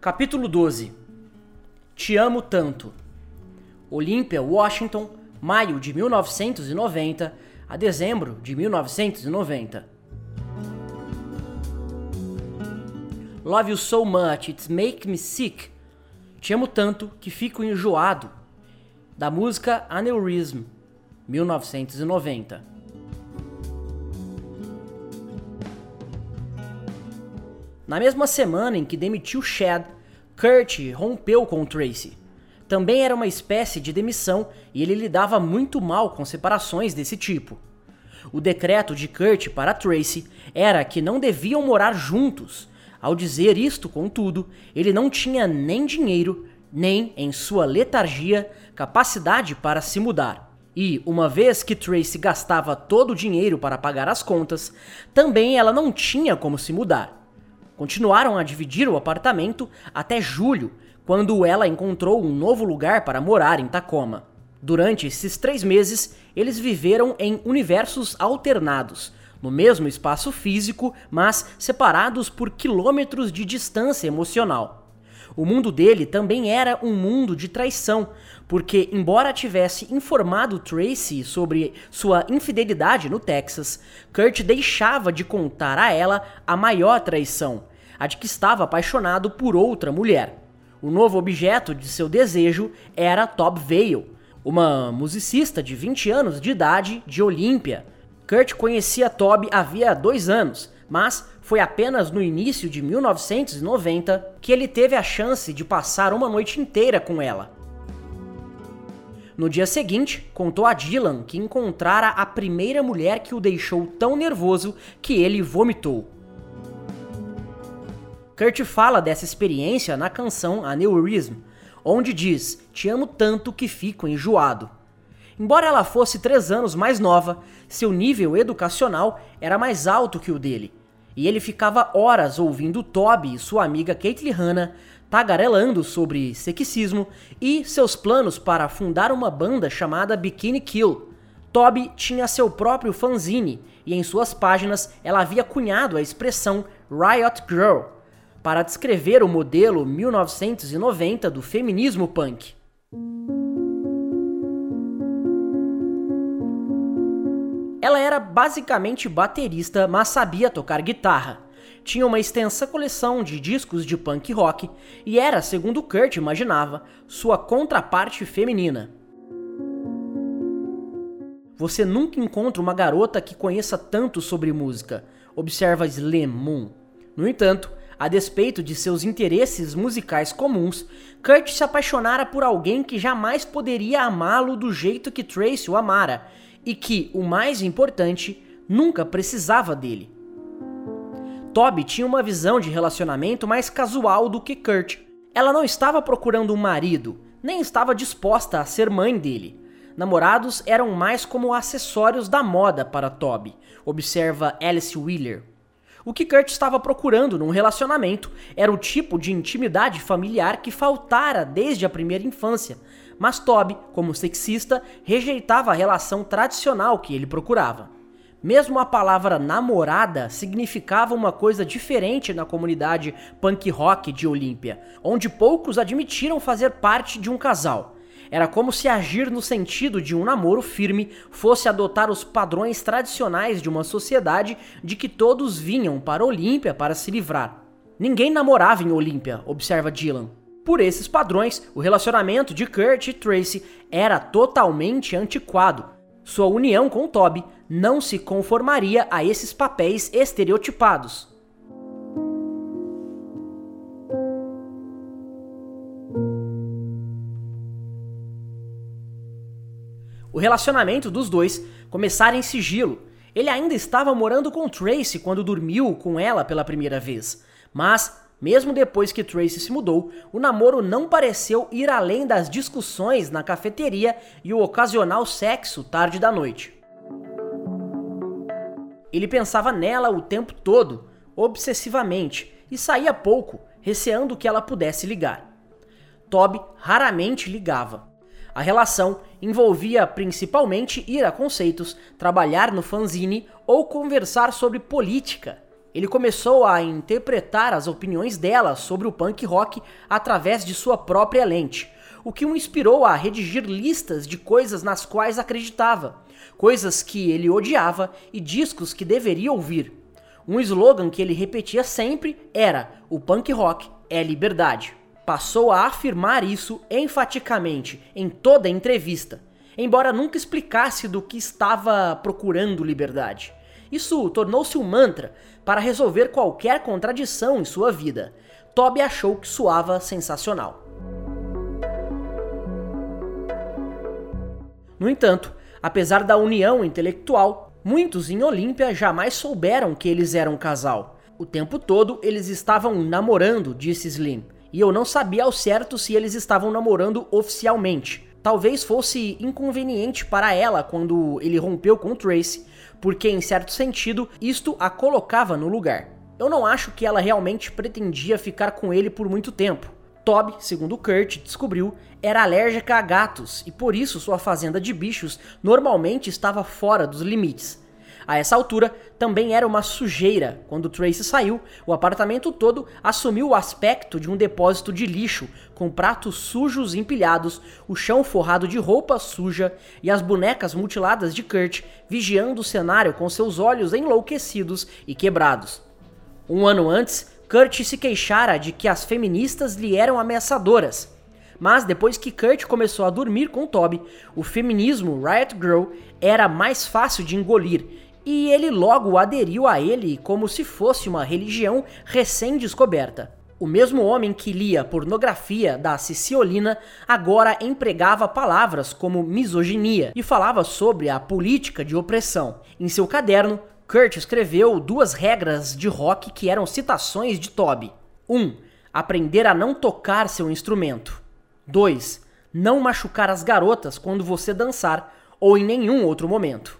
Capítulo 12 Te amo tanto. Olympia, Washington, maio de 1990 a dezembro de 1990. Love you so much, it's make me sick. Te amo tanto que fico enjoado. Da música Aneurism, 1990. Na mesma semana em que demitiu Chad, Kurt rompeu com Tracy. Também era uma espécie de demissão e ele lidava muito mal com separações desse tipo. O decreto de Kurt para Tracy era que não deviam morar juntos. Ao dizer isto, contudo, ele não tinha nem dinheiro, nem, em sua letargia, capacidade para se mudar. E, uma vez que Tracy gastava todo o dinheiro para pagar as contas, também ela não tinha como se mudar. Continuaram a dividir o apartamento até julho, quando ela encontrou um novo lugar para morar em Tacoma. Durante esses três meses, eles viveram em universos alternados, no mesmo espaço físico, mas separados por quilômetros de distância emocional. O mundo dele também era um mundo de traição, porque, embora tivesse informado Tracy sobre sua infidelidade no Texas, Kurt deixava de contar a ela a maior traição, a de que estava apaixonado por outra mulher. O novo objeto de seu desejo era Tob Vale, uma musicista de 20 anos de idade de Olímpia. Kurt conhecia Tob havia dois anos, mas foi apenas no início de 1990 que ele teve a chance de passar uma noite inteira com ela. No dia seguinte, contou a Dylan que encontrara a primeira mulher que o deixou tão nervoso que ele vomitou. Kurt fala dessa experiência na canção Aneurism, onde diz: Te amo tanto que fico enjoado. Embora ela fosse três anos mais nova, seu nível educacional era mais alto que o dele, e ele ficava horas ouvindo Toby e sua amiga Caitlyn Hanna tagarelando sobre sexismo e seus planos para fundar uma banda chamada Bikini Kill. Toby tinha seu próprio fanzine e em suas páginas ela havia cunhado a expressão Riot Girl, para descrever o modelo 1990 do feminismo punk. Ela era basicamente baterista, mas sabia tocar guitarra. Tinha uma extensa coleção de discos de punk rock e era, segundo Kurt imaginava, sua contraparte feminina. Você nunca encontra uma garota que conheça tanto sobre música, observa Slim Moon. No entanto, a despeito de seus interesses musicais comuns, Kurt se apaixonara por alguém que jamais poderia amá-lo do jeito que Tracy o amara, e que, o mais importante, nunca precisava dele. Toby tinha uma visão de relacionamento mais casual do que Kurt. Ela não estava procurando um marido, nem estava disposta a ser mãe dele. Namorados eram mais como acessórios da moda para Toby, observa Alice Wheeler. O que Kurt estava procurando num relacionamento era o tipo de intimidade familiar que faltara desde a primeira infância, mas Toby, como sexista, rejeitava a relação tradicional que ele procurava. Mesmo a palavra namorada significava uma coisa diferente na comunidade punk rock de Olímpia, onde poucos admitiram fazer parte de um casal. Era como se agir no sentido de um namoro firme fosse adotar os padrões tradicionais de uma sociedade de que todos vinham para Olímpia para se livrar. Ninguém namorava em Olímpia, observa Dylan. Por esses padrões, o relacionamento de Kurt e Tracy era totalmente antiquado. Sua união com Toby não se conformaria a esses papéis estereotipados. Relacionamento dos dois começara em sigilo. Ele ainda estava morando com Tracy quando dormiu com ela pela primeira vez. Mas, mesmo depois que Tracy se mudou, o namoro não pareceu ir além das discussões na cafeteria e o ocasional sexo tarde da noite. Ele pensava nela o tempo todo, obsessivamente, e saía pouco, receando que ela pudesse ligar. Toby raramente ligava. A relação envolvia principalmente ir a conceitos, trabalhar no fanzine ou conversar sobre política. Ele começou a interpretar as opiniões dela sobre o punk rock através de sua própria lente, o que o inspirou a redigir listas de coisas nas quais acreditava, coisas que ele odiava e discos que deveria ouvir. Um slogan que ele repetia sempre era: o punk rock é liberdade. Passou a afirmar isso enfaticamente em toda entrevista, embora nunca explicasse do que estava procurando liberdade. Isso tornou-se um mantra para resolver qualquer contradição em sua vida. Toby achou que soava sensacional. No entanto, apesar da união intelectual, muitos em Olímpia jamais souberam que eles eram um casal. O tempo todo eles estavam namorando, disse Slim, e eu não sabia ao certo se eles estavam namorando oficialmente. Talvez fosse inconveniente para ela quando ele rompeu com Tracy, porque em certo sentido isto a colocava no lugar. Eu não acho que ela realmente pretendia ficar com ele por muito tempo. Toby, segundo Kurt descobriu, era alérgica a gatos e por isso sua fazenda de bichos normalmente estava fora dos limites. A essa altura, também era uma sujeira. Quando Tracy saiu, o apartamento todo assumiu o aspecto de um depósito de lixo, com pratos sujos empilhados, o chão forrado de roupa suja e as bonecas mutiladas de Kurt vigiando o cenário com seus olhos enlouquecidos e quebrados. Um ano antes, Kurt se queixara de que as feministas lhe eram ameaçadoras. Mas depois que Kurt começou a dormir com Toby, o feminismo Riot Girl era mais fácil de engolir e ele logo aderiu a ele como se fosse uma religião recém-descoberta. O mesmo homem que lia pornografia da Ciciolina agora empregava palavras como misoginia e falava sobre a política de opressão. Em seu caderno, Kurt escreveu duas regras de rock que eram citações de Toby. 1. Um, aprender a não tocar seu instrumento. 2. Não machucar as garotas quando você dançar ou em nenhum outro momento.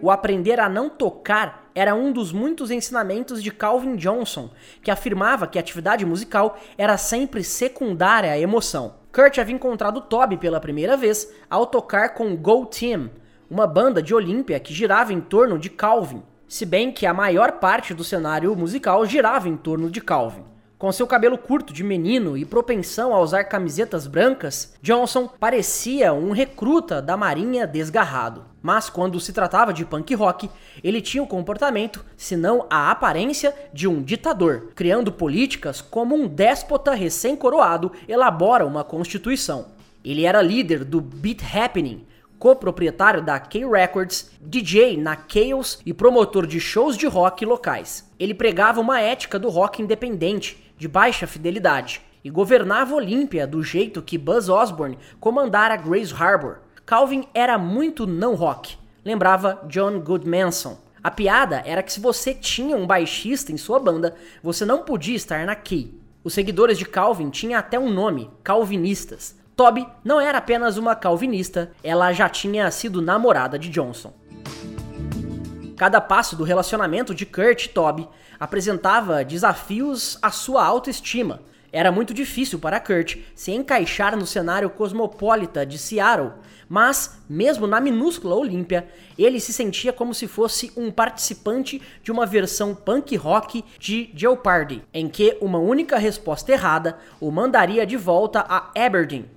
O aprender a não tocar era um dos muitos ensinamentos de Calvin Johnson, que afirmava que a atividade musical era sempre secundária à emoção. Kurt havia encontrado Toby pela primeira vez ao tocar com Go Team, uma banda de Olímpia que girava em torno de Calvin, se bem que a maior parte do cenário musical girava em torno de Calvin. Com seu cabelo curto de menino e propensão a usar camisetas brancas, Johnson parecia um recruta da marinha desgarrado. Mas quando se tratava de punk rock, ele tinha o comportamento, se não a aparência, de um ditador, criando políticas como um déspota recém-coroado elabora uma constituição. Ele era líder do Beat Happening, coproprietário da K-Records, DJ na Chaos e promotor de shows de rock locais. Ele pregava uma ética do rock independente, de baixa fidelidade, e governava Olímpia do jeito que Buzz Osborne comandara Grace Harbor. Calvin era muito não rock, lembrava John Goodmanson. A piada era que se você tinha um baixista em sua banda, você não podia estar na Key. Os seguidores de Calvin tinham até um nome, calvinistas. Toby não era apenas uma calvinista, ela já tinha sido namorada de Johnson. Cada passo do relacionamento de Kurt e Toby apresentava desafios à sua autoestima. Era muito difícil para Kurt se encaixar no cenário cosmopolita de Seattle, mas, mesmo na minúscula Olímpia, ele se sentia como se fosse um participante de uma versão punk rock de Jeopardy, em que uma única resposta errada o mandaria de volta a Aberdeen,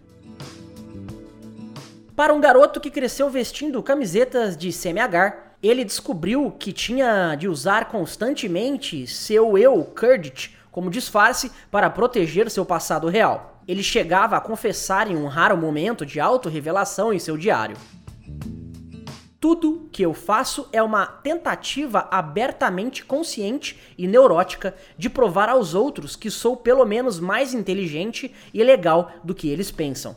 para um garoto que cresceu vestindo camisetas de semi-agar, ele descobriu que tinha de usar constantemente seu eu, Kurdit, como disfarce para proteger seu passado real. Ele chegava a confessar em um raro momento de autorrevelação em seu diário. Tudo que eu faço é uma tentativa abertamente consciente e neurótica de provar aos outros que sou pelo menos mais inteligente e legal do que eles pensam.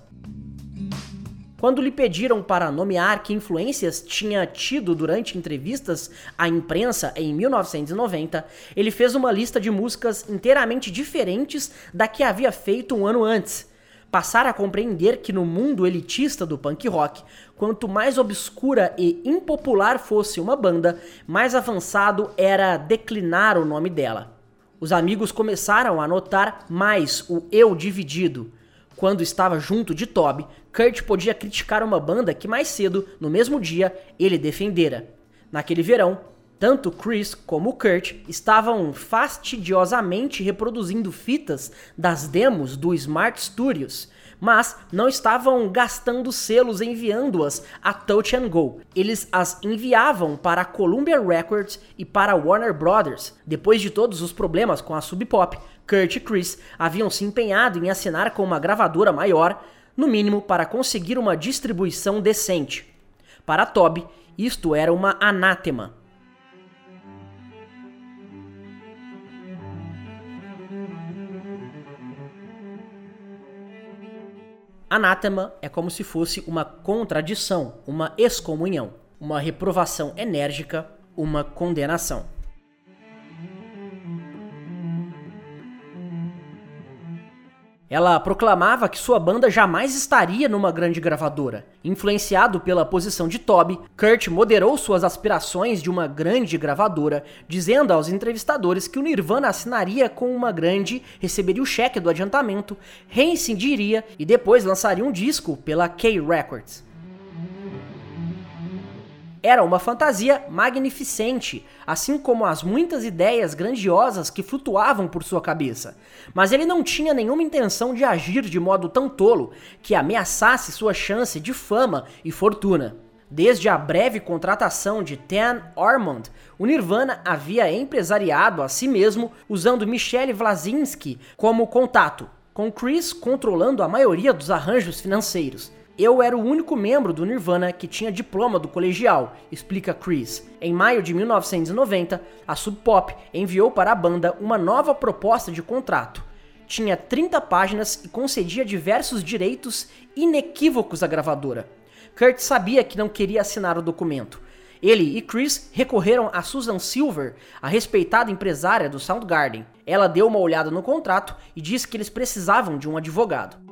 Quando lhe pediram para nomear que influências tinha tido durante entrevistas à imprensa em 1990, ele fez uma lista de músicas inteiramente diferentes da que havia feito um ano antes. Passar a compreender que no mundo elitista do punk rock, quanto mais obscura e impopular fosse uma banda, mais avançado era declinar o nome dela. Os amigos começaram a notar mais o eu dividido quando estava junto de Toby, Kurt podia criticar uma banda que mais cedo, no mesmo dia, ele defendera. Naquele verão, tanto Chris como Kurt estavam fastidiosamente reproduzindo fitas das demos do Smart Studios, mas não estavam gastando selos enviando-as a Touch and Go. Eles as enviavam para a Columbia Records e para a Warner Brothers. Depois de todos os problemas com a Sub Pop, Kurt e Chris haviam se empenhado em assinar com uma gravadora maior, no mínimo para conseguir uma distribuição decente. Para Toby, isto era uma anátema. Anátema é como se fosse uma contradição, uma excomunhão, uma reprovação enérgica, uma condenação. Ela proclamava que sua banda jamais estaria numa grande gravadora. Influenciado pela posição de Toby, Kurt moderou suas aspirações de uma grande gravadora, dizendo aos entrevistadores que o Nirvana assinaria com uma grande, receberia o cheque do adiantamento, reincidiria e depois lançaria um disco pela K Records. Era uma fantasia magnificente, assim como as muitas ideias grandiosas que flutuavam por sua cabeça. Mas ele não tinha nenhuma intenção de agir de modo tão tolo que ameaçasse sua chance de fama e fortuna. Desde a breve contratação de Tan Ormond, o Nirvana havia empresariado a si mesmo usando Michele Vlasinski como contato, com Chris controlando a maioria dos arranjos financeiros. Eu era o único membro do Nirvana que tinha diploma do colegial, explica Chris. Em maio de 1990, a Sub Pop enviou para a banda uma nova proposta de contrato. Tinha 30 páginas e concedia diversos direitos inequívocos à gravadora. Kurt sabia que não queria assinar o documento. Ele e Chris recorreram a Susan Silver, a respeitada empresária do Soundgarden. Ela deu uma olhada no contrato e disse que eles precisavam de um advogado.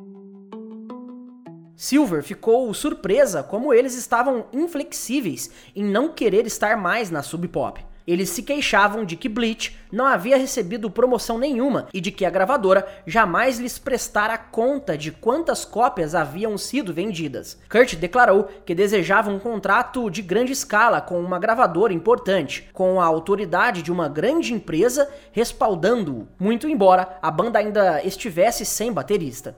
Silver ficou surpresa como eles estavam inflexíveis em não querer estar mais na Sub Pop. Eles se queixavam de que Bleach não havia recebido promoção nenhuma e de que a gravadora jamais lhes prestara conta de quantas cópias haviam sido vendidas. Kurt declarou que desejava um contrato de grande escala com uma gravadora importante, com a autoridade de uma grande empresa respaldando-o, muito embora a banda ainda estivesse sem baterista.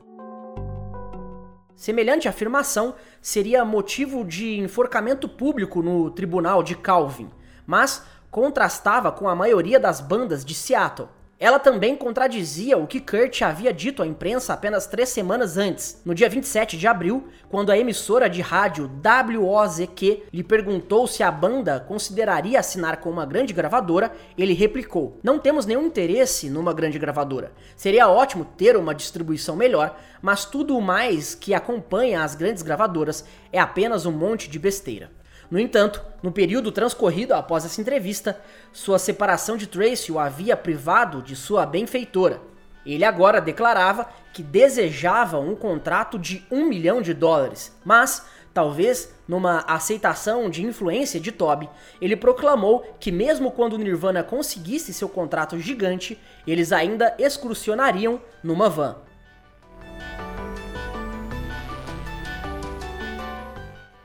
Semelhante afirmação seria motivo de enforcamento público no tribunal de Calvin, mas contrastava com a maioria das bandas de Seattle. Ela também contradizia o que Kurt havia dito à imprensa apenas três semanas antes, no dia 27 de abril, quando a emissora de rádio WOZQ lhe perguntou se a banda consideraria assinar com uma grande gravadora, ele replicou: Não temos nenhum interesse numa grande gravadora. Seria ótimo ter uma distribuição melhor, mas tudo o mais que acompanha as grandes gravadoras é apenas um monte de besteira. No entanto, no período transcorrido após essa entrevista, sua separação de Tracy o havia privado de sua benfeitora. Ele agora declarava que desejava um contrato de um milhão de dólares, mas, talvez numa aceitação de influência de Toby, ele proclamou que mesmo quando Nirvana conseguisse seu contrato gigante, eles ainda excursionariam numa van.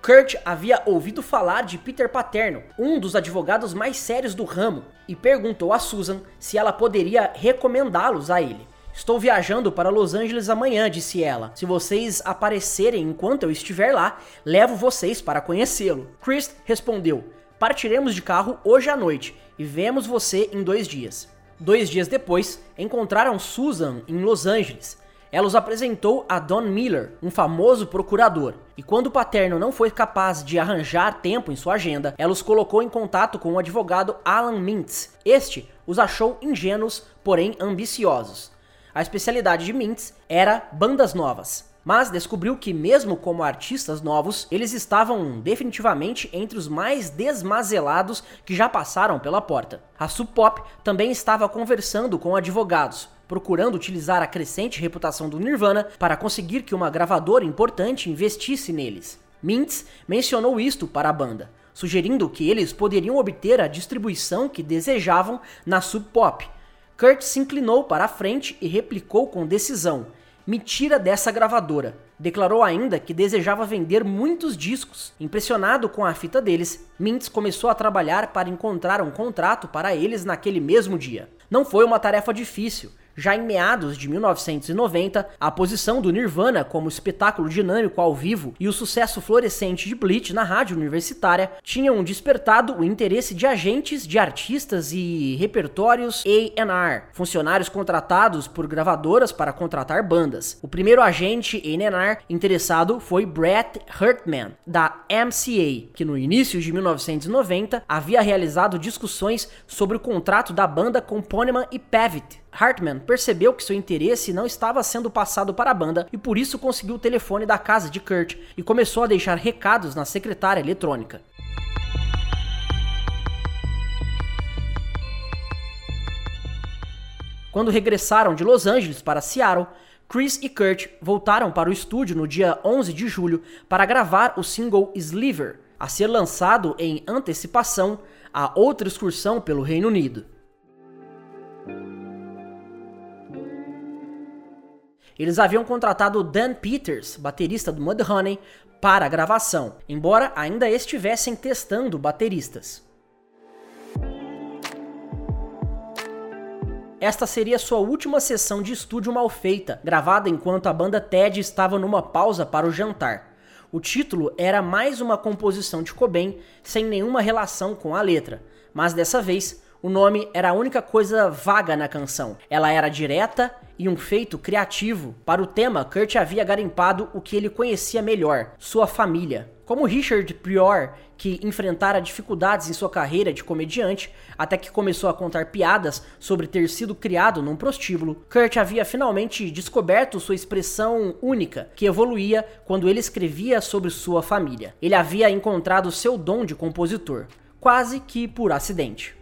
Kurt havia ouvido falar de Peter Paterno, um dos advogados mais sérios do ramo, e perguntou a Susan se ela poderia recomendá-los a ele. Estou viajando para Los Angeles amanhã, disse ela. Se vocês aparecerem enquanto eu estiver lá, levo vocês para conhecê-lo. Chris respondeu: Partiremos de carro hoje à noite e vemos você em dois dias. Dois dias depois, encontraram Susan em Los Angeles. Ela os apresentou a Don Miller, um famoso procurador, e quando o paterno não foi capaz de arranjar tempo em sua agenda, ela os colocou em contato com o advogado Alan Mintz. Este os achou ingênuos, porém ambiciosos. A especialidade de Mintz era bandas novas, mas descobriu que, mesmo como artistas novos, eles estavam definitivamente entre os mais desmazelados que já passaram pela porta. A Sub Pop também estava conversando com advogados, procurando utilizar a crescente reputação do Nirvana para conseguir que uma gravadora importante investisse neles. Mintz mencionou isto para a banda, sugerindo que eles poderiam obter a distribuição que desejavam na Sub Pop. Kurt se inclinou para a frente e replicou com decisão: Me tira dessa gravadora. Declarou ainda que desejava vender muitos discos. Impressionado com a fita deles, Mintz começou a trabalhar para encontrar um contrato para eles naquele mesmo dia. Não foi uma tarefa difícil, já em meados de 1990, a posição do Nirvana como espetáculo dinâmico ao vivo e o sucesso florescente de Bleach na rádio universitária tinham despertado o interesse de agentes de artistas e repertórios A&R, funcionários contratados por gravadoras para contratar bandas. O primeiro agente A&R interessado foi Brett Hartman, da MCA, que no início de 1990 havia realizado discussões sobre o contrato da banda com Poneman e Pavitt, Hartman percebeu que seu interesse não estava sendo passado para a banda e por isso conseguiu o telefone da casa de Kurt e começou a deixar recados na secretária eletrônica. Quando regressaram de Los Angeles para Seattle, Chris e Kurt voltaram para o estúdio no dia 11 de julho para gravar o single Sliver, a ser lançado em antecipação a outra excursão pelo Reino Unido. Eles haviam contratado Dan Peters, baterista do Mudhoney, para a gravação, embora ainda estivessem testando bateristas. Esta seria sua última sessão de estúdio mal feita, gravada enquanto a banda Ted estava numa pausa para o jantar. O título era mais uma composição de Cobain sem nenhuma relação com a letra, mas dessa vez o nome era a única coisa vaga na canção. Ela era direta e um feito criativo. Para o tema, Kurt havia garimpado o que ele conhecia melhor, sua família. Como Richard Prior, que enfrentara dificuldades em sua carreira de comediante, até que começou a contar piadas sobre ter sido criado num prostíbulo, Kurt havia finalmente descoberto sua expressão única, que evoluía quando ele escrevia sobre sua família. Ele havia encontrado seu dom de compositor, quase que por acidente.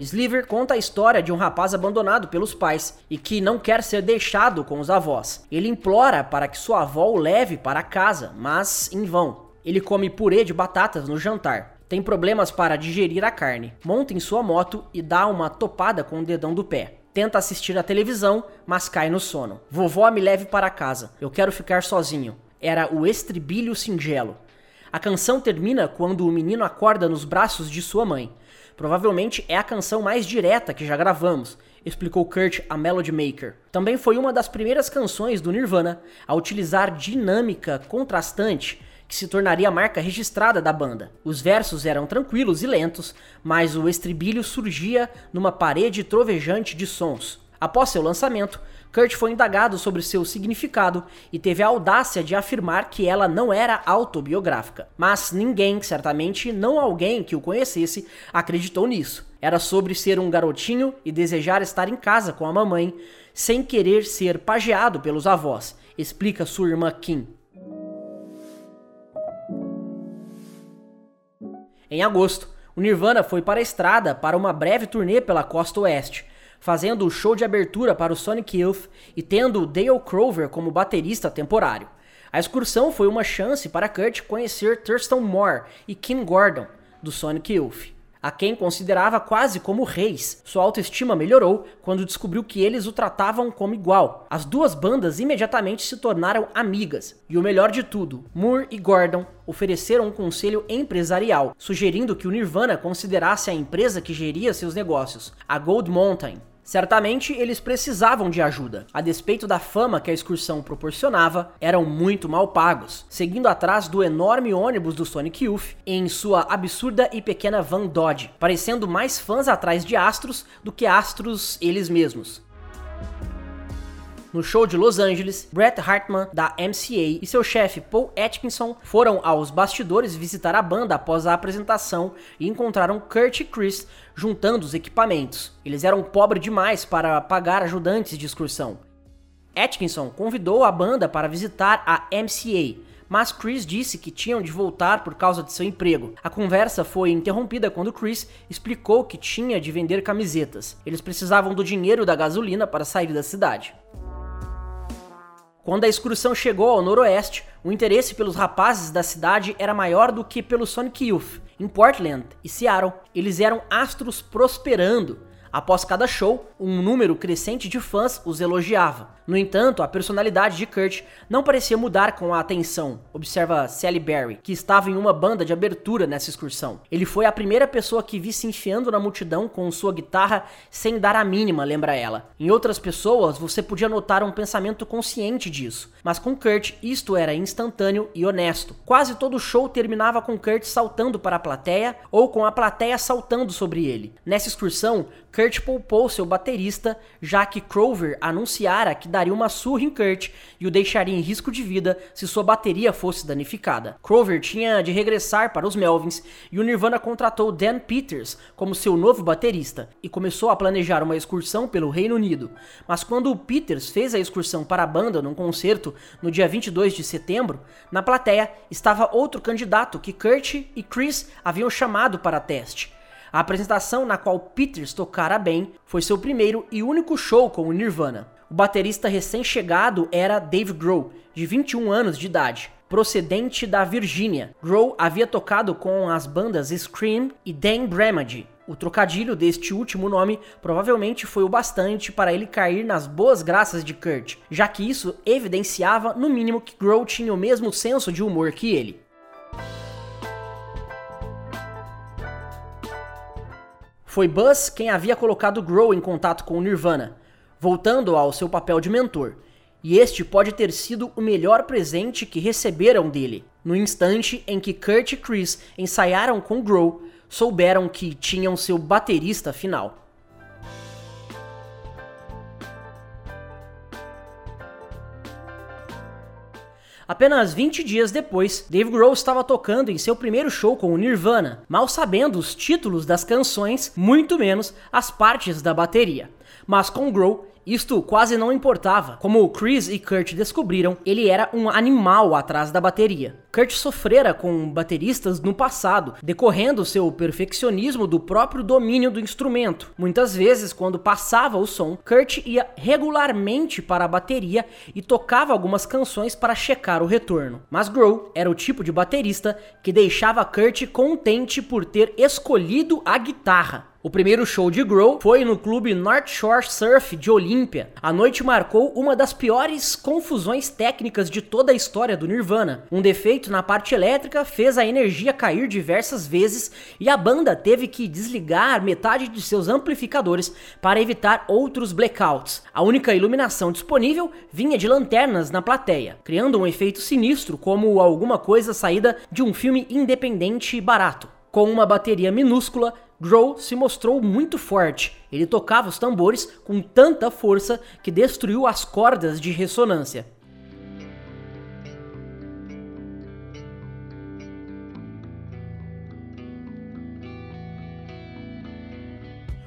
Sliver conta a história de um rapaz abandonado pelos pais e que não quer ser deixado com os avós. Ele implora para que sua avó o leve para casa, mas em vão. Ele come purê de batatas no jantar. Tem problemas para digerir a carne. Monta em sua moto e dá uma topada com o dedão do pé. Tenta assistir a televisão, mas cai no sono. Vovó me leve para casa. Eu quero ficar sozinho. Era o estribilho singelo. A canção termina quando o menino acorda nos braços de sua mãe. Provavelmente é a canção mais direta que já gravamos, explicou Kurt a Melody Maker. Também foi uma das primeiras canções do Nirvana a utilizar dinâmica contrastante, que se tornaria a marca registrada da banda. Os versos eram tranquilos e lentos, mas o estribilho surgia numa parede trovejante de sons. Após seu lançamento, Kurt foi indagado sobre seu significado e teve a audácia de afirmar que ela não era autobiográfica. Mas ninguém, certamente não alguém que o conhecesse, acreditou nisso. Era sobre ser um garotinho e desejar estar em casa com a mamãe, sem querer ser pageado pelos avós, explica sua irmã Kim. Em agosto, o Nirvana foi para a estrada para uma breve turnê pela costa oeste, fazendo o show de abertura para o Sonic Youth e tendo Dale Crover como baterista temporário. A excursão foi uma chance para Kurt conhecer Thurston Moore e Kim Gordon, do Sonic Youth, a quem considerava quase como reis. Sua autoestima melhorou quando descobriu que eles o tratavam como igual. As duas bandas imediatamente se tornaram amigas, e o melhor de tudo, Moore e Gordon ofereceram um conselho empresarial, sugerindo que o Nirvana considerasse a empresa que geria seus negócios, a Gold Mountain, Certamente eles precisavam de ajuda. A despeito da fama que a excursão proporcionava, eram muito mal pagos, seguindo atrás do enorme ônibus do Sonic Youth em sua absurda e pequena van Dodge, parecendo mais fãs atrás de astros do que astros eles mesmos. No show de Los Angeles, Brett Hartman, da MCA, e seu chefe Paul Atkinson foram aos bastidores visitar a banda após a apresentação e encontraram Kurt e Chris juntando os equipamentos. Eles eram pobres demais para pagar ajudantes de excursão. Atkinson convidou a banda para visitar a MCA, mas Chris disse que tinham de voltar por causa de seu emprego. A conversa foi interrompida quando Chris explicou que tinha de vender camisetas. Eles precisavam do dinheiro da gasolina para sair da cidade. Quando a excursão chegou ao noroeste, o interesse pelos rapazes da cidade era maior do que pelo Sonic Youth. Em Portland e Seattle, eles eram astros prosperando. Após cada show, um número crescente de fãs os elogiava. No entanto, a personalidade de Kurt não parecia mudar com a atenção, observa Sally Berry, que estava em uma banda de abertura nessa excursão. Ele foi a primeira pessoa que vi se enfiando na multidão com sua guitarra sem dar a mínima, lembra ela. Em outras pessoas, você podia notar um pensamento consciente disso, mas com Kurt isto era instantâneo e honesto. Quase todo show terminava com Kurt saltando para a plateia ou com a plateia saltando sobre ele. Nessa excursão, Kurt poupou seu baterista, já que Crover anunciara que daria uma surra em Kurt e o deixaria em risco de vida se sua bateria fosse danificada. Crover tinha de regressar para os Melvins e o Nirvana contratou Dan Peters como seu novo baterista e começou a planejar uma excursão pelo Reino Unido. Mas quando o Peters fez a excursão para a banda num concerto no dia 22 de setembro, na plateia estava outro candidato que Kurt e Chris haviam chamado para teste. A apresentação na qual Peters tocara bem foi seu primeiro e único show com o Nirvana. O baterista recém-chegado era Dave Grohl, de 21 anos de idade, procedente da Virgínia. Grohl havia tocado com as bandas Scream e Dan Bramage. O trocadilho deste último nome provavelmente foi o bastante para ele cair nas boas graças de Kurt, já que isso evidenciava, no mínimo, que Grohl tinha o mesmo senso de humor que ele. Foi Buzz quem havia colocado Grohl em contato com o Nirvana, voltando ao seu papel de mentor, e este pode ter sido o melhor presente que receberam dele. No instante em que Kurt e Chris ensaiaram com Grohl, souberam que tinham seu baterista final. Apenas 20 dias depois, Dave Grohl estava tocando em seu primeiro show com o Nirvana, mal sabendo os títulos das canções, muito menos as partes da bateria. Mas com Grohl, isto quase não importava. Como Chris e Kurt descobriram, ele era um animal atrás da bateria. Kurt sofrera com bateristas no passado, decorrendo seu perfeccionismo do próprio domínio do instrumento. Muitas vezes, quando passava o som, Kurt ia regularmente para a bateria e tocava algumas canções para checar o retorno. Mas Grohl era o tipo de baterista que deixava Kurt contente por ter escolhido a guitarra. O primeiro show de Grohl foi no clube North Shore Surf de Olímpia. A noite marcou uma das piores confusões técnicas de toda a história do Nirvana. Um defeito na parte elétrica fez a energia cair diversas vezes e a banda teve que desligar metade de seus amplificadores para evitar outros blackouts. A única iluminação disponível vinha de lanternas na plateia, criando um efeito sinistro como alguma coisa saída de um filme independente e barato. Com uma bateria minúscula, Grohl se mostrou muito forte. Ele tocava os tambores com tanta força que destruiu as cordas de ressonância.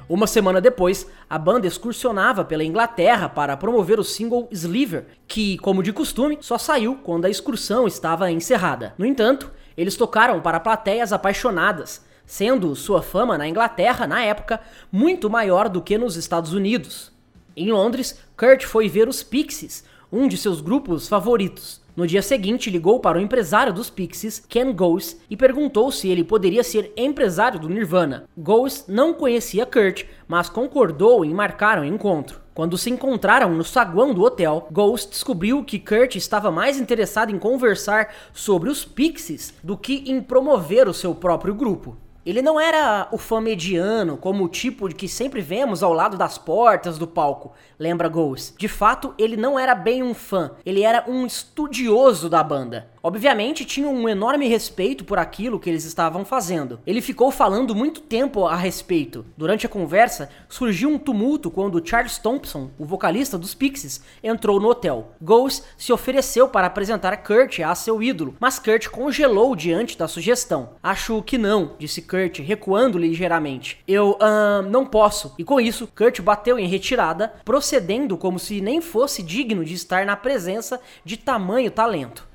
Uma semana depois, a banda excursionava pela Inglaterra para promover o single Sliver, que, como de costume, só saiu quando a excursão estava encerrada. No entanto, eles tocaram para plateias apaixonadas, sendo sua fama na Inglaterra, na época, muito maior do que nos Estados Unidos. Em Londres, Kurt foi ver os Pixies, um de seus grupos favoritos. No dia seguinte, ligou para o empresário dos Pixies, Ken Ghost, e perguntou se ele poderia ser empresário do Nirvana. Ghost não conhecia Kurt, mas concordou em marcar um encontro. Quando se encontraram no saguão do hotel, Ghost descobriu que Kurt estava mais interessado em conversar sobre os Pixies do que em promover o seu próprio grupo. Ele não era o fã mediano, como o tipo de que sempre vemos ao lado das portas do palco, lembra Ghost. De fato, ele não era bem um fã, ele era um estudioso da banda. Obviamente tinha um enorme respeito por aquilo que eles estavam fazendo. Ele ficou falando muito tempo a respeito. Durante a conversa, surgiu um tumulto quando Charles Thompson, o vocalista dos Pixies, entrou no hotel. Ghost se ofereceu para apresentar Kurt a seu ídolo, mas Kurt congelou diante da sugestão. Acho que não, disse Kurt, recuando ligeiramente. Eu, uh, não posso. E com isso, Kurt bateu em retirada, procedendo como se nem fosse digno de estar na presença de tamanho talento.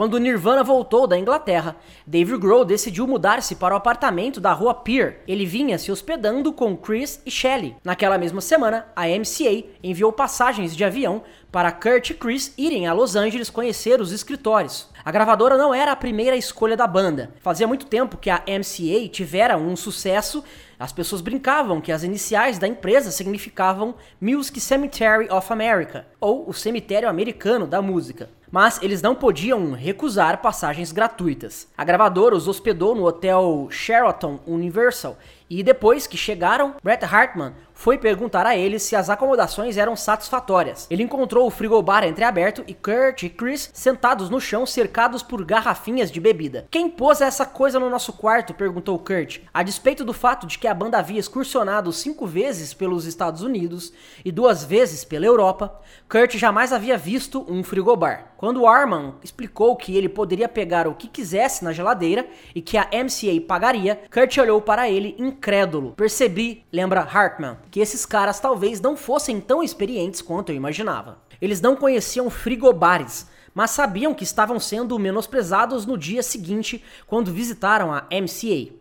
Quando Nirvana voltou da Inglaterra, Dave Grohl decidiu mudar-se para o apartamento da rua Pier. Ele vinha se hospedando com Chris e Shelley. Naquela mesma semana, a MCA enviou passagens de avião para Kurt e Chris irem a Los Angeles conhecer os escritórios. A gravadora não era a primeira escolha da banda. Fazia muito tempo que a MCA tivera um sucesso. As pessoas brincavam que as iniciais da empresa significavam Music Cemetery of America, ou o cemitério americano da música mas eles não podiam recusar passagens gratuitas. A gravadora os hospedou no hotel Sheraton Universal e depois que chegaram, Bret Hartman foi perguntar a ele se as acomodações eram satisfatórias. Ele encontrou o frigobar entreaberto e Kurt e Chris sentados no chão cercados por garrafinhas de bebida. Quem pôs essa coisa no nosso quarto? perguntou Kurt. A despeito do fato de que a banda havia excursionado cinco vezes pelos Estados Unidos e duas vezes pela Europa, Kurt jamais havia visto um frigobar. Quando Arman explicou que ele poderia pegar o que quisesse na geladeira e que a MCA pagaria, Kurt olhou para ele incrédulo. Percebi, lembra Hartman, que esses caras talvez não fossem tão experientes quanto eu imaginava. Eles não conheciam frigobares, mas sabiam que estavam sendo menosprezados no dia seguinte quando visitaram a MCA.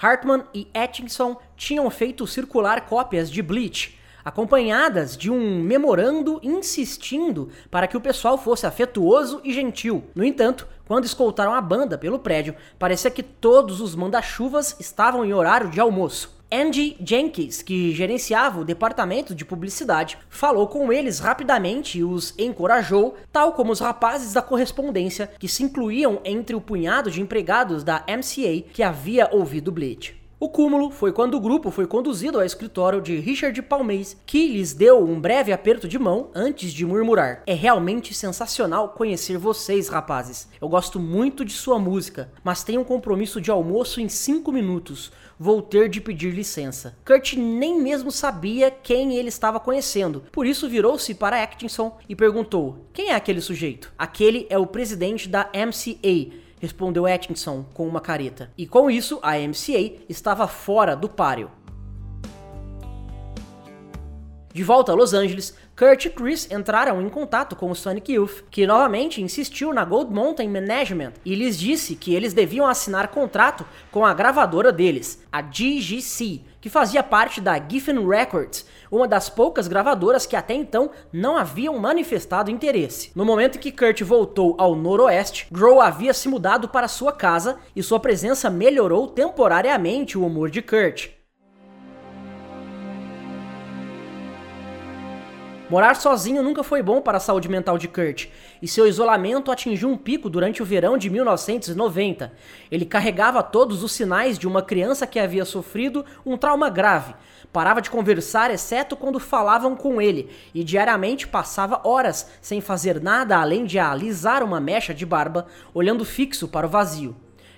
Hartman e Atkinson tinham feito circular cópias de Bleach, acompanhadas de um memorando insistindo para que o pessoal fosse afetuoso e gentil. No entanto, quando escoltaram a banda pelo prédio, parecia que todos os manda-chuvas estavam em horário de almoço. Andy Jenkins, que gerenciava o departamento de publicidade, falou com eles rapidamente e os encorajou, tal como os rapazes da correspondência que se incluíam entre o punhado de empregados da MCA que havia ouvido Bleach. O cúmulo foi quando o grupo foi conduzido ao escritório de Richard Palmeiras, que lhes deu um breve aperto de mão antes de murmurar: É realmente sensacional conhecer vocês, rapazes. Eu gosto muito de sua música, mas tenho um compromisso de almoço em 5 minutos. Vou ter de pedir licença. Kurt nem mesmo sabia quem ele estava conhecendo, por isso virou-se para Atkinson e perguntou: Quem é aquele sujeito? Aquele é o presidente da MCA respondeu Atkinson com uma careta. E com isso, a MCA estava fora do páreo. De volta a Los Angeles, Kurt e Chris entraram em contato com o Sonic Youth, que novamente insistiu na Gold Mountain Management e lhes disse que eles deviam assinar contrato com a gravadora deles, a GGC, que fazia parte da Giffen Records, uma das poucas gravadoras que até então não haviam manifestado interesse. No momento em que Kurt voltou ao noroeste, Grohl havia se mudado para sua casa e sua presença melhorou temporariamente o humor de Kurt. Morar sozinho nunca foi bom para a saúde mental de Kurt, e seu isolamento atingiu um pico durante o verão de 1990. Ele carregava todos os sinais de uma criança que havia sofrido um trauma grave. Parava de conversar, exceto quando falavam com ele, e diariamente passava horas sem fazer nada além de alisar uma mecha de barba, olhando fixo para o vazio.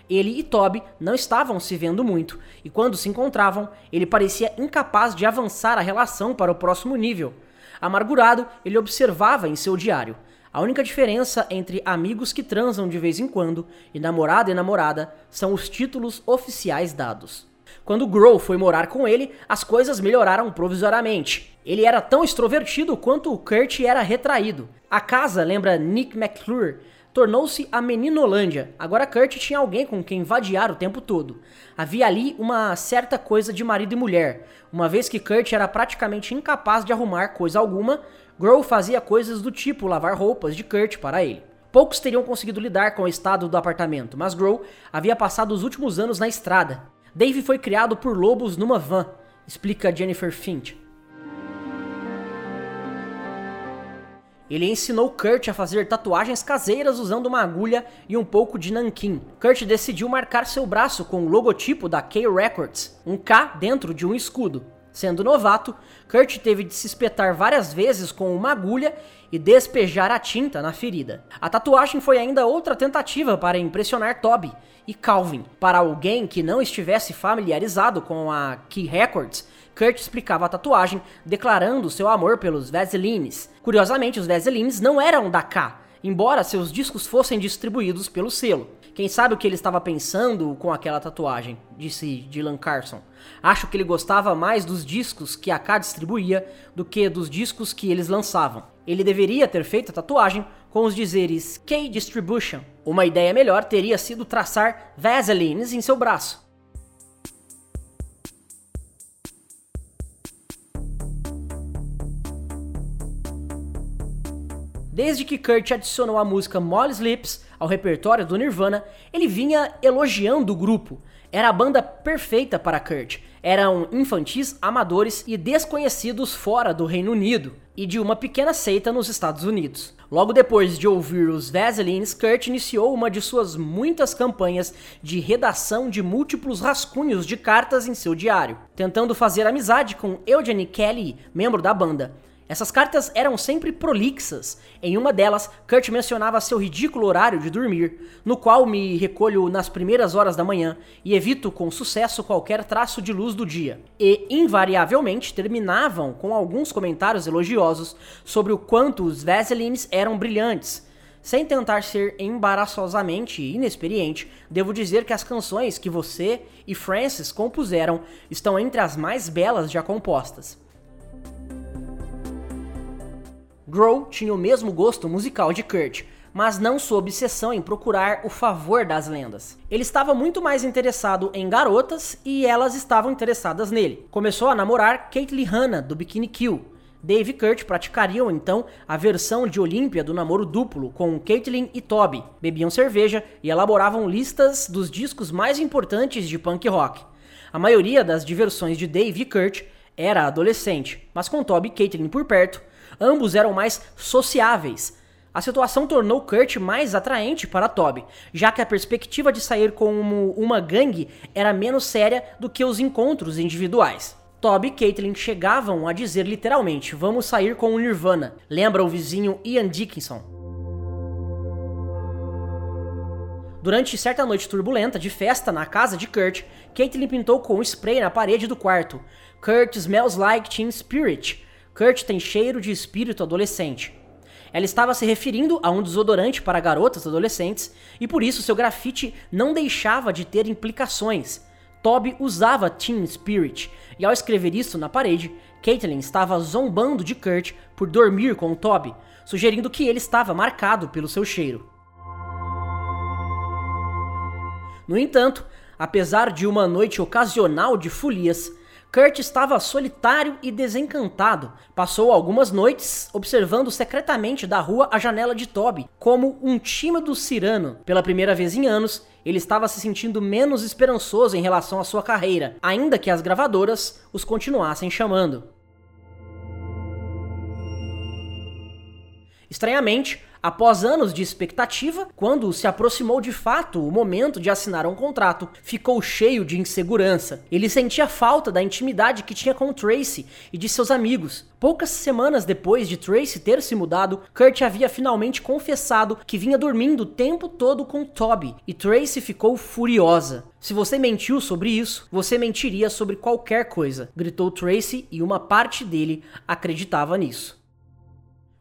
Ele e Toby não estavam se vendo muito, e quando se encontravam, ele parecia incapaz de avançar a relação para o próximo nível. Amargurado, ele observava em seu diário. A única diferença entre amigos que transam de vez em quando e namorada e namorada são os títulos oficiais dados. Quando Grohl foi morar com ele, as coisas melhoraram provisoriamente. Ele era tão extrovertido quanto o Kurt era retraído. A casa lembra Nick McClure, tornou-se a Meninolândia. Agora Kurt tinha alguém com quem vadiar o tempo todo. Havia ali uma certa coisa de marido e mulher. Uma vez que Kurt era praticamente incapaz de arrumar coisa alguma, Grohl fazia coisas do tipo lavar roupas de Kurt para ele. Poucos teriam conseguido lidar com o estado do apartamento, mas Grohl havia passado os últimos anos na estrada. Dave foi criado por lobos numa van, explica Jennifer Finch. Ele ensinou Kurt a fazer tatuagens caseiras usando uma agulha e um pouco de nanquim. Kurt decidiu marcar seu braço com o logotipo da K Records, um K dentro de um escudo. Sendo novato, Kurt teve de se espetar várias vezes com uma agulha e despejar a tinta na ferida. A tatuagem foi ainda outra tentativa para impressionar Toby e Calvin. Para alguém que não estivesse familiarizado com a Key Records, Kurt explicava a tatuagem, declarando seu amor pelos Vaselines. Curiosamente, os Vaselines não eram da K, embora seus discos fossem distribuídos pelo selo. Quem sabe o que ele estava pensando com aquela tatuagem, disse Dylan Carson. Acho que ele gostava mais dos discos que a K distribuía do que dos discos que eles lançavam. Ele deveria ter feito a tatuagem com os dizeres K Distribution. Uma ideia melhor teria sido traçar Vaselines em seu braço. Desde que Kurt adicionou a música Molly's Lips ao repertório do Nirvana, ele vinha elogiando o grupo. Era a banda perfeita para Kurt. Eram infantis, amadores e desconhecidos fora do Reino Unido e de uma pequena seita nos Estados Unidos. Logo depois de ouvir os Vaselines, Kurt iniciou uma de suas muitas campanhas de redação de múltiplos rascunhos de cartas em seu diário, tentando fazer amizade com Eugene Kelly, membro da banda. Essas cartas eram sempre prolixas. Em uma delas, Kurt mencionava seu ridículo horário de dormir, no qual me recolho nas primeiras horas da manhã e evito com sucesso qualquer traço de luz do dia. E, invariavelmente, terminavam com alguns comentários elogiosos sobre o quanto os Vaselines eram brilhantes. Sem tentar ser embaraçosamente inexperiente, devo dizer que as canções que você e Francis compuseram estão entre as mais belas já compostas. Grohl tinha o mesmo gosto musical de Kurt, mas não sua obsessão em procurar o favor das lendas. Ele estava muito mais interessado em garotas e elas estavam interessadas nele. Começou a namorar Caitlyn Hanna, do Bikini Kill. Dave e Kurt praticariam então a versão de Olímpia do namoro duplo com Caitlyn e Toby. Bebiam cerveja e elaboravam listas dos discos mais importantes de punk rock. A maioria das diversões de Dave e Kurt era adolescente, mas com Toby e Caitlyn por perto, Ambos eram mais sociáveis. A situação tornou Kurt mais atraente para Toby, já que a perspectiva de sair como uma gangue era menos séria do que os encontros individuais. Toby e Caitlin chegavam a dizer literalmente: Vamos sair com o Nirvana. Lembra o vizinho Ian Dickinson. Durante certa noite turbulenta de festa na casa de Kurt, Caitlin pintou com um spray na parede do quarto. Kurt smells like teen spirit, Kurt tem cheiro de espírito adolescente. Ela estava se referindo a um desodorante para garotas adolescentes e por isso seu grafite não deixava de ter implicações. Toby usava Teen Spirit e ao escrever isso na parede, Caitlin estava zombando de Kurt por dormir com Toby, sugerindo que ele estava marcado pelo seu cheiro. No entanto, apesar de uma noite ocasional de folias, Kurt estava solitário e desencantado. Passou algumas noites observando secretamente da rua a janela de Toby, como um tímido cirano. Pela primeira vez em anos, ele estava se sentindo menos esperançoso em relação à sua carreira, ainda que as gravadoras os continuassem chamando. Estranhamente, Após anos de expectativa, quando se aproximou de fato o momento de assinar um contrato, ficou cheio de insegurança. Ele sentia falta da intimidade que tinha com Tracy e de seus amigos. Poucas semanas depois de Tracy ter se mudado, Kurt havia finalmente confessado que vinha dormindo o tempo todo com Toby, e Tracy ficou furiosa. Se você mentiu sobre isso, você mentiria sobre qualquer coisa, gritou Tracy e uma parte dele acreditava nisso.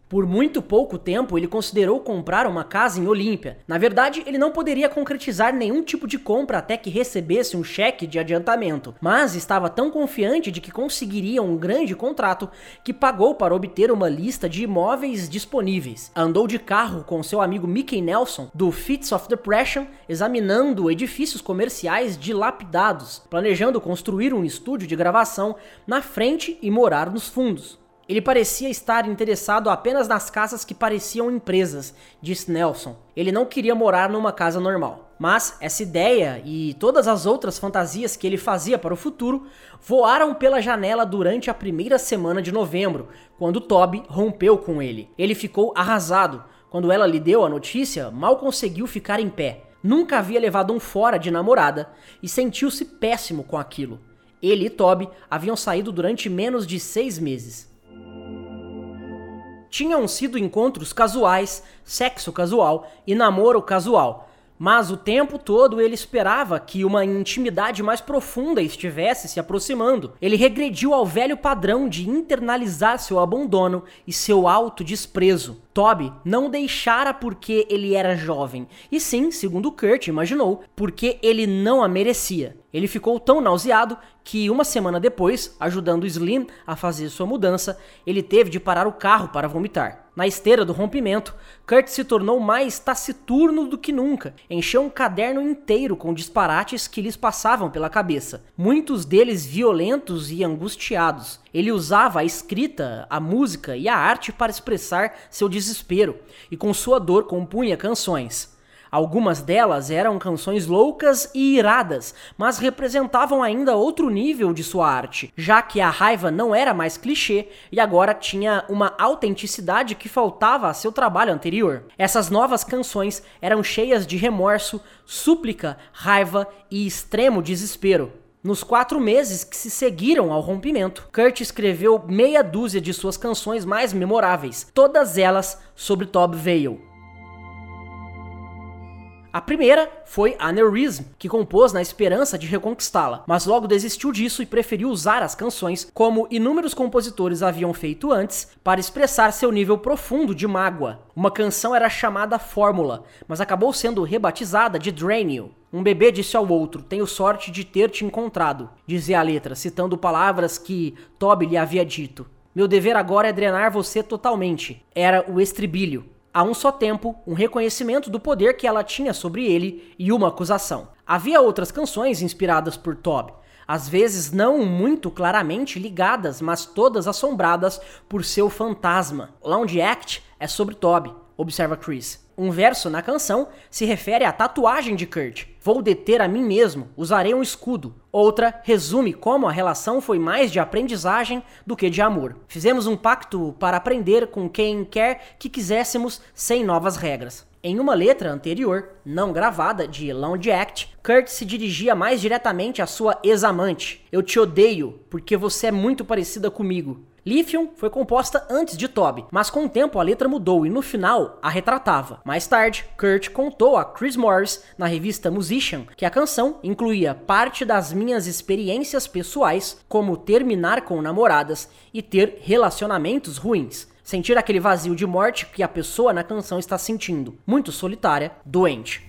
Por muito pouco tempo, ele considerou comprar uma casa em Olímpia. Na verdade, ele não poderia concretizar nenhum tipo de compra até que recebesse um cheque de adiantamento, mas estava tão confiante de que conseguiria um grande contrato que pagou para obter uma lista de imóveis disponíveis. Andou de carro com seu amigo Mickey Nelson, do Fits of Depression, examinando edifícios comerciais dilapidados, planejando construir um estúdio de gravação na frente e morar nos fundos. Ele parecia estar interessado apenas nas casas que pareciam empresas, disse Nelson. Ele não queria morar numa casa normal. Mas essa ideia e todas as outras fantasias que ele fazia para o futuro voaram pela janela durante a primeira semana de novembro, quando Toby rompeu com ele. Ele ficou arrasado. Quando ela lhe deu a notícia, mal conseguiu ficar em pé. Nunca havia levado um fora de namorada e sentiu-se péssimo com aquilo. Ele e Toby haviam saído durante menos de seis meses tinham sido encontros casuais, sexo casual e namoro casual. Mas o tempo todo ele esperava que uma intimidade mais profunda estivesse se aproximando. Ele regrediu ao velho padrão de internalizar seu abandono e seu autodesprezo. Toby não deixara porque ele era jovem, e sim, segundo Kurt imaginou, porque ele não a merecia. Ele ficou tão nauseado que uma semana depois, ajudando Slim a fazer sua mudança, ele teve de parar o carro para vomitar. Na esteira do rompimento, Kurt se tornou mais taciturno do que nunca. Encheu um caderno inteiro com disparates que lhes passavam pela cabeça, muitos deles violentos e angustiados. Ele usava a escrita, a música e a arte para expressar seu desespero, e com sua dor compunha canções. Algumas delas eram canções loucas e iradas, mas representavam ainda outro nível de sua arte, já que a raiva não era mais clichê e agora tinha uma autenticidade que faltava a seu trabalho anterior. Essas novas canções eram cheias de remorso, súplica, raiva e extremo desespero. Nos quatro meses que se seguiram ao rompimento, Kurt escreveu meia dúzia de suas canções mais memoráveis, todas elas sobre Tob Vale. A primeira foi Aneurysm, que compôs na esperança de reconquistá-la, mas logo desistiu disso e preferiu usar as canções, como inúmeros compositores haviam feito antes, para expressar seu nível profundo de mágoa. Uma canção era chamada Fórmula, mas acabou sendo rebatizada de Drain You. Um bebê disse ao outro: Tenho sorte de ter te encontrado, dizia a letra, citando palavras que Toby lhe havia dito. Meu dever agora é drenar você totalmente. Era o estribilho a um só tempo um reconhecimento do poder que ela tinha sobre ele e uma acusação. Havia outras canções inspiradas por Toby, às vezes não muito claramente ligadas, mas todas assombradas por seu fantasma. Lounge Act é sobre Toby, observa Chris. Um verso na canção se refere à tatuagem de Kurt. Vou deter a mim mesmo, usarei um escudo. Outra resume como a relação foi mais de aprendizagem do que de amor. Fizemos um pacto para aprender com quem quer que quiséssemos sem novas regras. Em uma letra anterior, não gravada, de Lounge Act, Kurt se dirigia mais diretamente à sua ex-amante. Eu te odeio porque você é muito parecida comigo. Lithium foi composta antes de Toby, mas com o tempo a letra mudou e no final a retratava. Mais tarde, Kurt contou a Chris Morris na revista Musician que a canção incluía parte das minhas experiências pessoais, como terminar com namoradas e ter relacionamentos ruins. Sentir aquele vazio de morte que a pessoa na canção está sentindo, muito solitária, doente.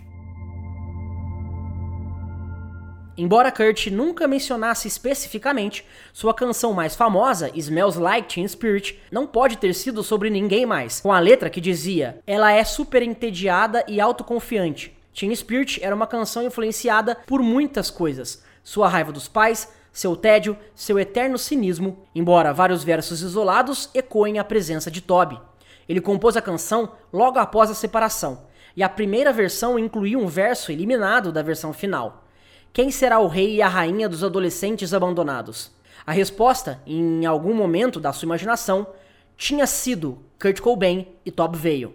Embora Kurt nunca mencionasse especificamente, sua canção mais famosa, Smells Like Teen Spirit, não pode ter sido sobre ninguém mais, com a letra que dizia: Ela é super entediada e autoconfiante. Teen Spirit era uma canção influenciada por muitas coisas: sua raiva dos pais, seu tédio, seu eterno cinismo, embora vários versos isolados ecoem a presença de Toby. Ele compôs a canção logo após a separação, e a primeira versão incluía um verso eliminado da versão final. Quem será o rei e a rainha dos adolescentes abandonados? A resposta, em algum momento da sua imaginação, tinha sido Kurt Cobain e Top Vale.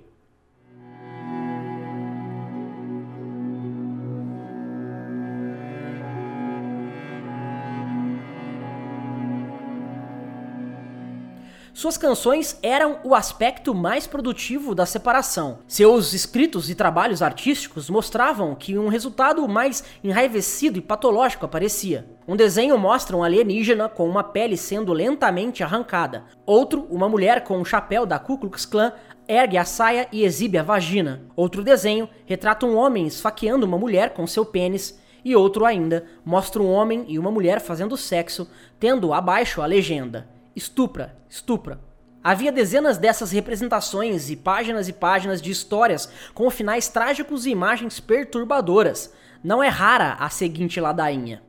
Suas canções eram o aspecto mais produtivo da separação. Seus escritos e trabalhos artísticos mostravam que um resultado mais enraivecido e patológico aparecia. Um desenho mostra um alienígena com uma pele sendo lentamente arrancada. Outro, uma mulher com um chapéu da Ku Klux Klan ergue a saia e exibe a vagina. Outro desenho retrata um homem esfaqueando uma mulher com seu pênis. E outro ainda mostra um homem e uma mulher fazendo sexo, tendo abaixo a legenda: estupra, estupra. Havia dezenas dessas representações e páginas e páginas de histórias com finais trágicos e imagens perturbadoras. Não é rara a seguinte ladainha.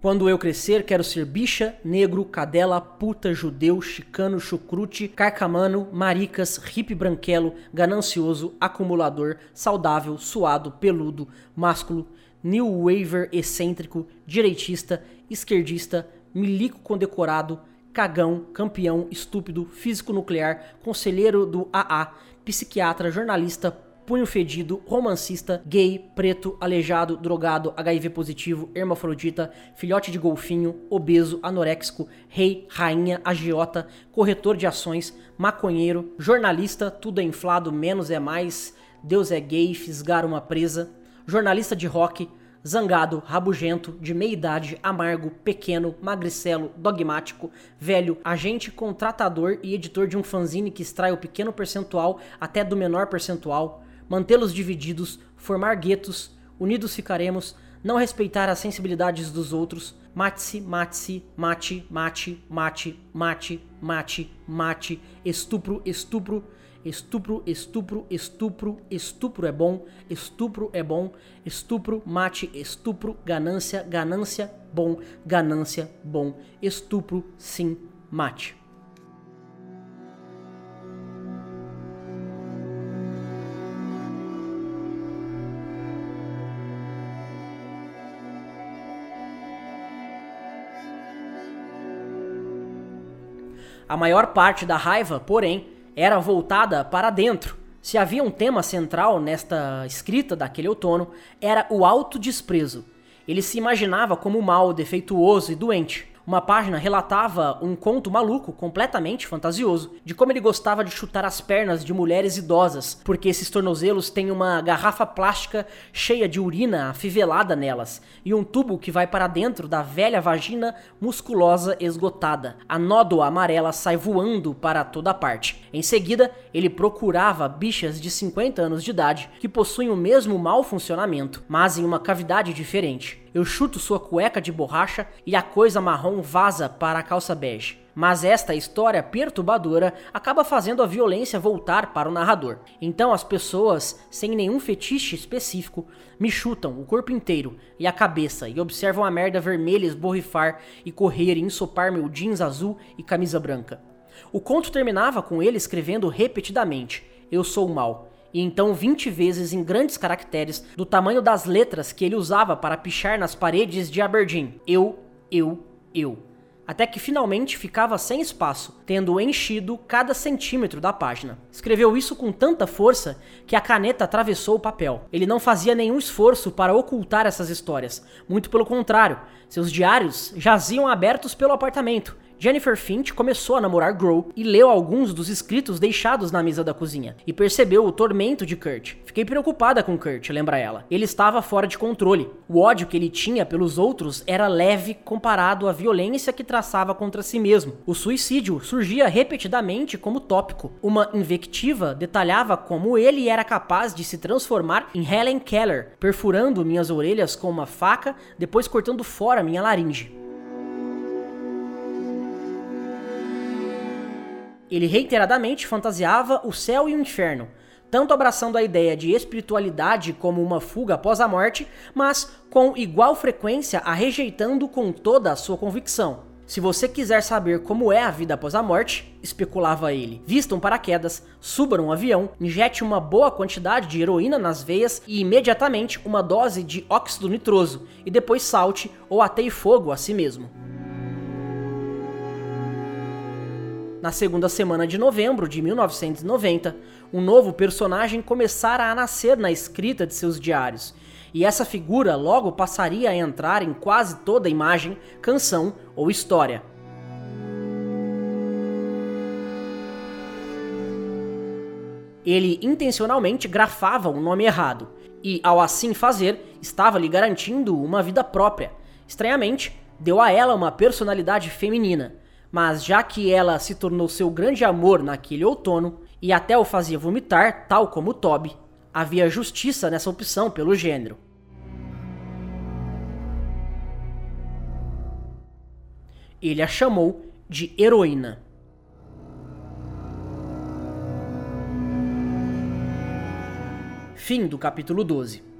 Quando eu crescer, quero ser bicha, negro, cadela, puta, judeu, chicano, chucrute, carcamano, maricas, hippie branquelo, ganancioso, acumulador, saudável, suado, peludo, másculo, new waver excêntrico, direitista, esquerdista, milico condecorado, cagão, campeão, estúpido, físico nuclear, conselheiro do AA, psiquiatra, jornalista, punho fedido, romancista, gay, preto, aleijado, drogado, HIV positivo, hermafrodita, filhote de golfinho, obeso, anoréxico, rei, rainha, agiota, corretor de ações, maconheiro, jornalista, tudo é inflado, menos é mais, Deus é gay, fisgar uma presa, jornalista de rock, zangado, rabugento, de meia idade, amargo, pequeno, magricelo, dogmático, velho, agente contratador e editor de um fanzine que extrai o pequeno percentual até do menor percentual, mantê-los divididos, formar guetos, unidos ficaremos, não respeitar as sensibilidades dos outros, mate-se, mate-se, mate, mate, mate, mate, mate, mate, estupro, estupro, Estupro, estupro, estupro, estupro é bom, estupro é bom, estupro, mate, estupro, ganância, ganância, bom, ganância, bom, estupro, sim, mate. A maior parte da raiva, porém, era voltada para dentro. Se havia um tema central nesta escrita daquele outono, era o autodesprezo. Ele se imaginava como mal, defeituoso e doente. Uma página relatava um conto maluco, completamente fantasioso, de como ele gostava de chutar as pernas de mulheres idosas, porque esses tornozelos têm uma garrafa plástica cheia de urina afivelada nelas, e um tubo que vai para dentro da velha vagina musculosa esgotada. A nódoa amarela sai voando para toda parte. Em seguida, ele procurava bichas de 50 anos de idade que possuem o mesmo mau funcionamento, mas em uma cavidade diferente. Eu chuto sua cueca de borracha e a coisa marrom vaza para a calça bege. Mas esta história perturbadora acaba fazendo a violência voltar para o narrador. Então as pessoas, sem nenhum fetiche específico, me chutam o corpo inteiro e a cabeça e observam a merda vermelha esborrifar e correr e ensopar meu jeans azul e camisa branca. O conto terminava com ele escrevendo repetidamente: Eu sou o mal e então 20 vezes em grandes caracteres, do tamanho das letras que ele usava para pichar nas paredes de Aberdeen. Eu, eu, eu. Até que finalmente ficava sem espaço, tendo enchido cada centímetro da página. Escreveu isso com tanta força que a caneta atravessou o papel. Ele não fazia nenhum esforço para ocultar essas histórias, muito pelo contrário, seus diários jaziam abertos pelo apartamento, Jennifer Finch começou a namorar Grow e leu alguns dos escritos deixados na mesa da cozinha e percebeu o tormento de Kurt. Fiquei preocupada com Kurt, lembra ela. Ele estava fora de controle. O ódio que ele tinha pelos outros era leve comparado à violência que traçava contra si mesmo. O suicídio surgia repetidamente como tópico. Uma invectiva detalhava como ele era capaz de se transformar em Helen Keller, perfurando minhas orelhas com uma faca, depois cortando fora minha laringe. Ele reiteradamente fantasiava o céu e o inferno, tanto abraçando a ideia de espiritualidade como uma fuga após a morte, mas com igual frequência a rejeitando com toda a sua convicção. Se você quiser saber como é a vida após a morte, especulava ele, vista um paraquedas, suba num avião, injete uma boa quantidade de heroína nas veias e imediatamente uma dose de óxido nitroso, e depois salte ou ateie fogo a si mesmo. Na segunda semana de novembro de 1990, um novo personagem começara a nascer na escrita de seus diários, e essa figura logo passaria a entrar em quase toda imagem, canção ou história. Ele intencionalmente grafava um nome errado, e ao assim fazer, estava lhe garantindo uma vida própria. Estranhamente, deu a ela uma personalidade feminina mas já que ela se tornou seu grande amor naquele outono e até o fazia vomitar, tal como Toby, havia justiça nessa opção pelo gênero. Ele a chamou de heroína. Fim do capítulo 12.